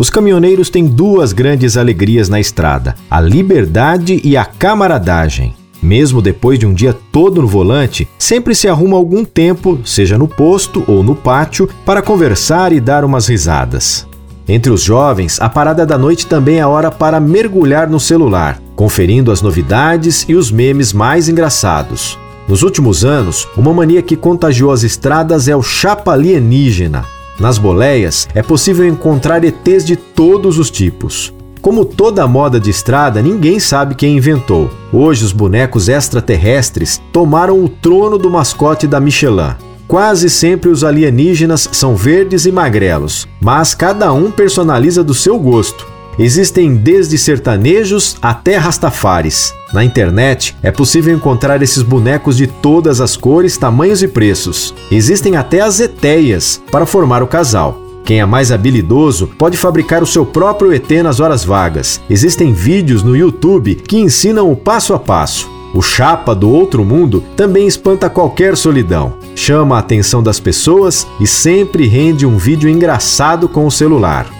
os caminhoneiros têm duas grandes alegrias na estrada: a liberdade e a camaradagem. Mesmo depois de um dia todo no volante, sempre se arruma algum tempo, seja no posto ou no pátio, para conversar e dar umas risadas. Entre os jovens, a parada da noite também é hora para mergulhar no celular, conferindo as novidades e os memes mais engraçados. Nos últimos anos, uma mania que contagiou as estradas é o chapa alienígena, nas boleias é possível encontrar ETs de todos os tipos. Como toda moda de estrada, ninguém sabe quem inventou. Hoje, os bonecos extraterrestres tomaram o trono do mascote da Michelin. Quase sempre os alienígenas são verdes e magrelos, mas cada um personaliza do seu gosto. Existem desde sertanejos até rastafares. Na internet é possível encontrar esses bonecos de todas as cores, tamanhos e preços. Existem até as eteias para formar o casal. Quem é mais habilidoso pode fabricar o seu próprio ET nas horas vagas. Existem vídeos no YouTube que ensinam o passo a passo. O chapa do outro mundo também espanta qualquer solidão. Chama a atenção das pessoas e sempre rende um vídeo engraçado com o celular.